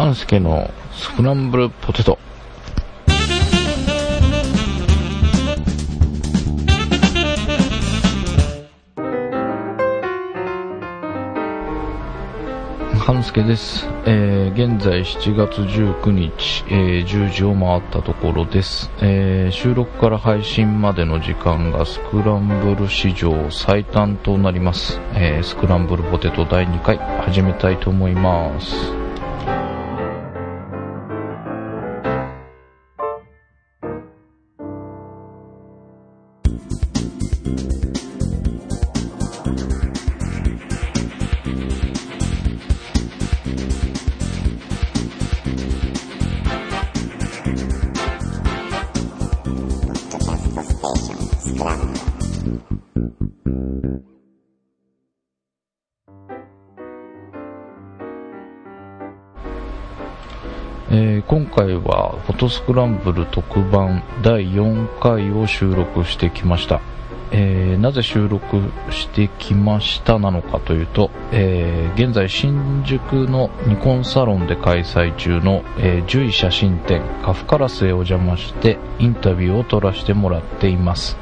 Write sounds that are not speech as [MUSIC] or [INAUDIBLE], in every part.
半助のスクランブルポテト。半助です、えー現在7月19日、えー10時を回ったところです、えー収録から配信までの時間がスクランブル史上最短となります、えースクランブルポテト第2回始めたいと思います。えー今回はフォトスクランブル特番第4回を収録してきました、えーなぜ収録してきましたなのかというと、えー現在新宿のニコンサロンで開催中の、えー獣医写真展カフカラスへお邪魔してインタビューを撮らせてもらっています。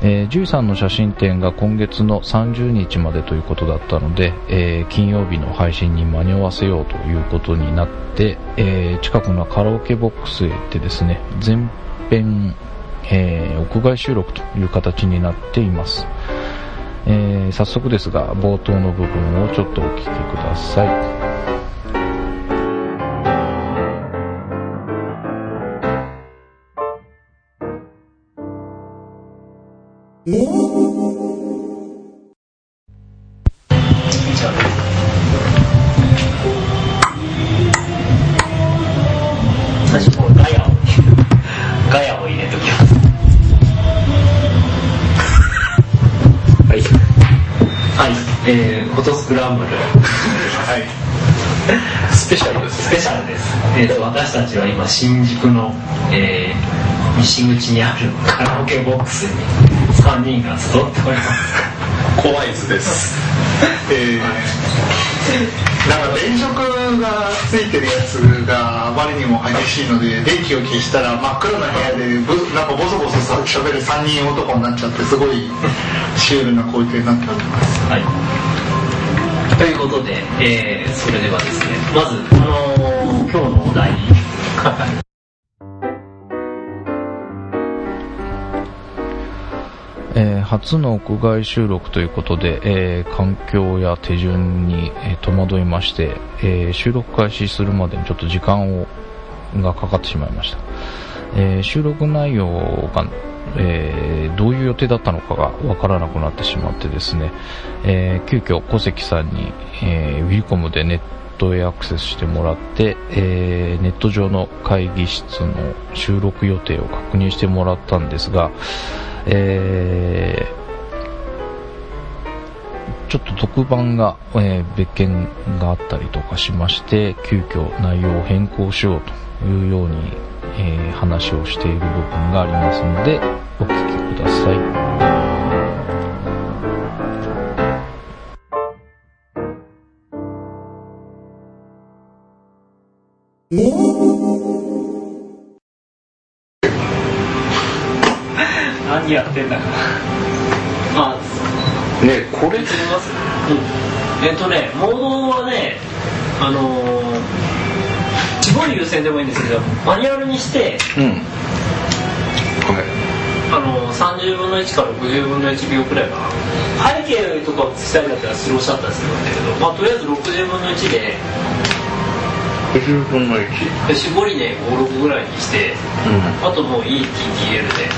えー、獣医さんの写真展が今月の30日までということだったので、えー金曜日の配信に間に合わせようということになって、えー近くのカラオケボックスへ行ってですね、全編、えー屋外収録という形になっています。えー早速ですが、冒頭の部分をちょっとお聞きください。最ランブルはいスペシャルですスペシャルです、えー、と私たちは今新宿の、えー西口にあるカラオケボックスに3人が集っております怖い図です。えー、なんか電飾がついてるやつがあまりにも激しいので電気を消したら真っ暗な部屋でぶなんかボソボソさしゃべる3人男になっちゃってすごいシュールな光景になっております。はい。ということで、えー、それではですね、まず、あのー今日のお題。[LAUGHS] えー初の屋外収録ということで、えー環境や手順に、えー戸惑いまして、えー収録開始するまでにちょっと時間をがかかってしまいました、えー収録内容が、えーどういう予定だったのかがわからなくなってしまってですね、えー急遽小関さんに、えーウィルコムでネットへアクセスしてもらって、えーネット上の会議室の収録予定を確認してもらったんですが、えちょっと特番が、え別件があったりとかしまして、急遽内容を変更しようと。いうように、えー話をしている部分がありますので、お聞きください。何やってんだか。まあ、ねこれ見ます？うん。えっとね、モードはね、あのー、絞り優先でもいいんですけど、マニュアルにして、うんはいあのー、30分の1から60分の1秒くらいかな。背景とかをしたいだったらスローシャッターするんだけど、まあとりあえず60分の1で、50分の1で絞りで56ぐらいにして、うんあともういい TTL で。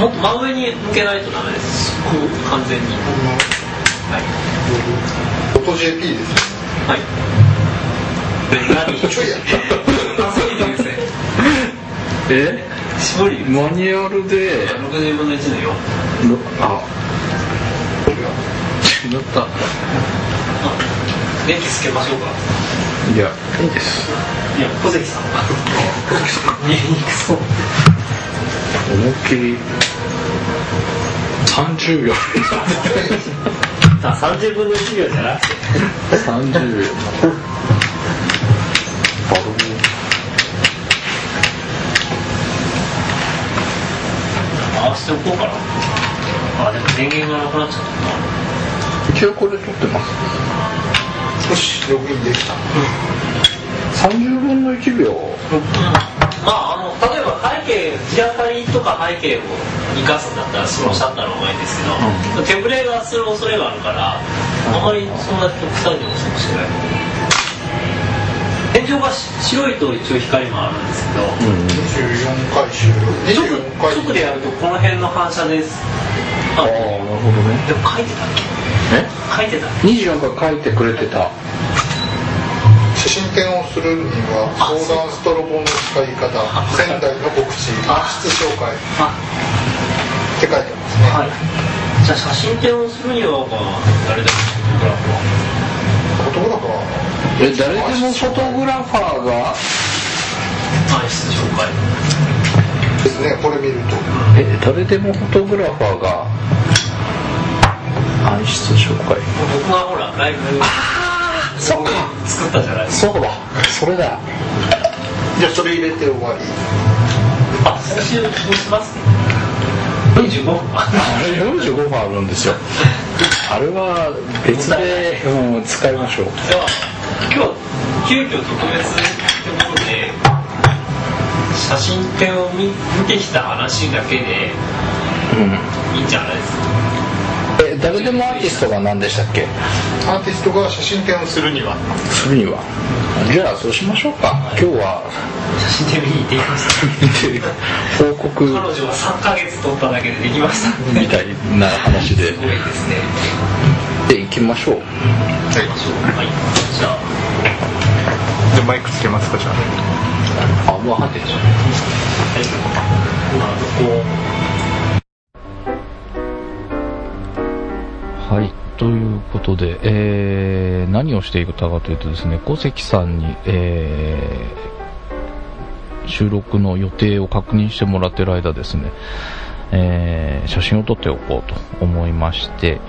もっと真上に向けないとダメです。こう完全に。はい。フォト JP ですはい。何？ちょいやえ？絞りマニュアルで、60分の1の4。あ、違った。電気つけましょうか。いや、いいです。いや、小関さん。見えにくそう。思いっきり、30秒。[LAUGHS] あ30分の1秒じゃなくて。30秒バル回しておこうかなあでも電源がなくなっちゃったな。一応これ撮ってます。よしログインできた。うん30分の1秒。まあ、あの例えば背景日当たりとか背景を生かすんだったらそのシャッターの方がいいんですけど、手ぶれがする恐れがあるから、あまりそんな極端に遅くしてない。天井がし白いと一応光もあるんですけど、24回収。録24回直でやるとこの辺の反射です。あああなるほどね。でも書いてたっえ？け書いてたっけ？24回書いてくれてた。写真展をするには相談ストロボの使い方仙台の告知あ室紹介っあて書いてますね、はい。じゃあ写真展をするには、まあ、誰でもフォトグラファー。フォトグラファえ誰でもフォトグラファーが？暗室紹介ーですねこれ見ると。え誰でもフォトグラファーが？暗室紹介僕がほらライブ [LAUGHS] そっか。作ったじゃない。そうだ。それだ。じゃあそれ入れて終わり。あ先週どうします？45分。あれ45分あるんですよ。あれは別で、うん、使いましょう。じゃあ今日は急遽特別ってことで写真展を見見てきた話だけでうん。いいんじゃないですか？え誰でもアーティストが何でしたっけ？アーティストが写真展をするには。するには。じゃあそうしましょうか。今日は写真展見に行ってきました報告彼女は3ヶ月取っただけでできました。みたいな話で。すごいですね。で行きましょう。はい。じゃあ。じゃあマイクつけますかじゃあ。あもう入ってんじゃんはい。今どこ？はい、ということで、えー何をしていたかというとですね、小関さんに、えー収録の予定を確認してもらってる間ですね、えー写真を撮っておこうと思いまして、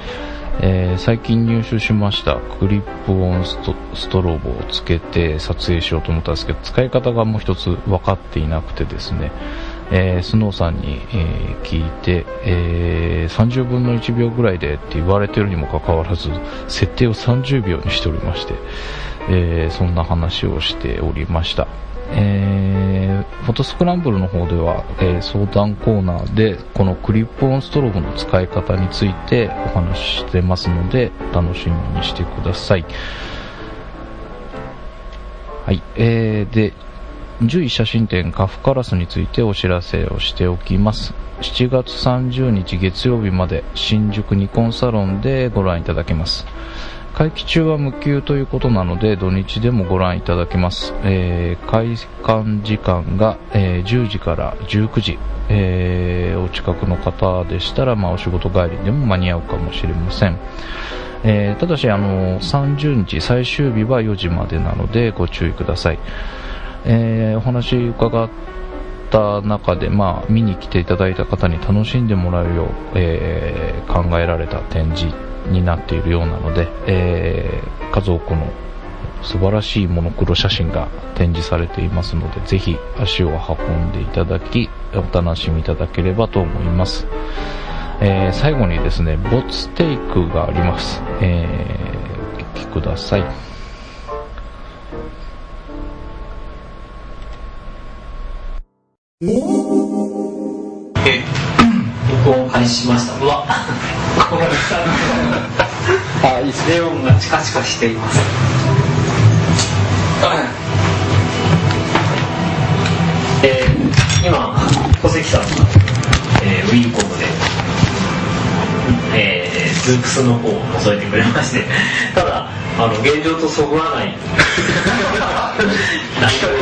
えー最近入手しましたクリップオンストストロボをつけて撮影しようと思ったんですけど、使い方がもう一つ分かっていなくてですね、えースノーさんに、えー聞いて、えー30分の1秒ぐらいでって言われてるにもかかわらず、設定を30秒にしておりまして、えそんな話をしておりました。えーフォトスクランブルの方では、えー相談コーナーでこのクリップオンストロボの使い方についてお話ししてますので楽しみにしてください。はい、えー、で、10位写真展カフカラスについてお知らせをしておきます。7月30日月曜日まで新宿ニコンサロンでご覧いただけます。会期中は無休ということなので土日でもご覧いただけます。えー開館時間が、えー10時から19時。えーお近くの方でしたら、まあ、お仕事帰りでも間に合うかもしれません。えただし、あの、30日最終日は4時までなのでご注意ください。えーお話伺った中で、まあ、見に来ていただいた方に楽しんでもらえるよう、えー考えられた展示になっているようなので、えー数多くの素晴らしいモノクロ写真が展示されていますので、ぜひ足を運んでいただき、お楽しみいただければと思います。えー最後にですね、ボツテイクがあります。えーお聞きください。録音開始しました。うわ。[LAUGHS] これあ、いいレオンがチカチカしています。えー今小関さんが、えー、ウィンコムで、えー、ズークスの方を覗いてくれまして。ただあの現状とそぐわない。内角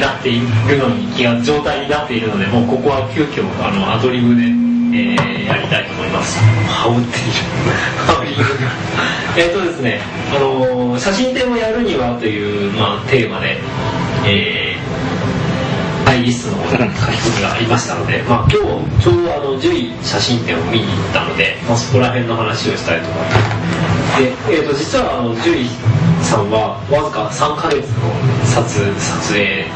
がなっているのに気が状態になっているのでもうここは急遽あのアドリブで、えーやりたいと思います。羽織っている。羽織えっとですねあの写真展をやるにはという、まあ、テーマで、えーハイリストの書き込みがありましたので、まあ、今日ちょうどあの獣医写真展を見に行ったので、まあ、そこら辺の話をしたいと思いますで、えー、と実はあの獣医さんはわずか3ヶ月の撮撮影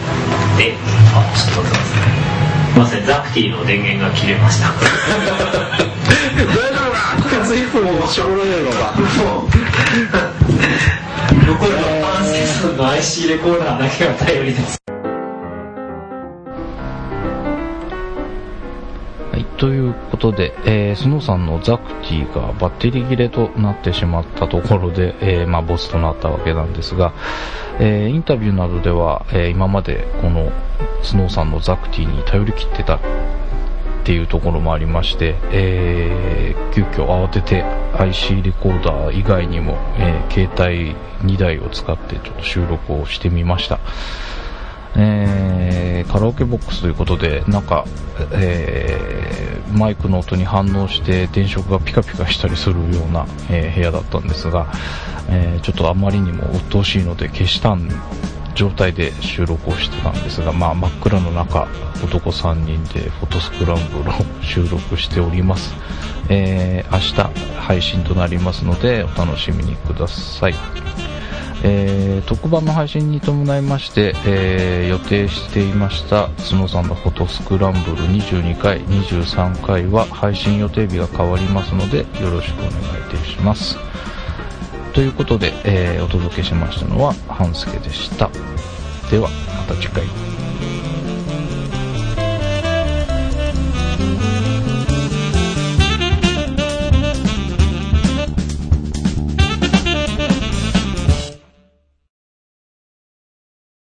であちょっと待ってくださいませんザクティの電源が切れました。大丈夫か随分絞られるのか。[LAUGHS] 残るはパンセスの IC レコーダーだけが頼りですということで、えー、スノーさんのザクティがバッテリー切れとなってしまったところで、えー、まあ、ボスとなったわけなんですが、えー、インタビューなどでは、え今までこのスノーさんのザクティに頼り切ってたっていうところもありまして、えー、急遽慌てて IC レコーダー以外にも、えー、携帯2台を使ってちょっと収録をしてみました。えー、カラオケボックスということで、なんか、えー、マイクの音に反応して電飾がピカピカしたりするような、えー、部屋だったんですが、えちょっとあまりにも鬱陶しいので消したん状態で収録をしてたんですが、まあ、真っ暗の中、男3人でフォトスクランブルを収録しております。えー、明日配信となりますので、お楽しみにください。えー、特番の配信に伴いまして、えー、予定していました角さんのフォトスクランブル22回、23回は配信予定日が変わりますので、よろしくお願いいたします。ということで、えー、お届けしましたのは半助でした。では、また次回。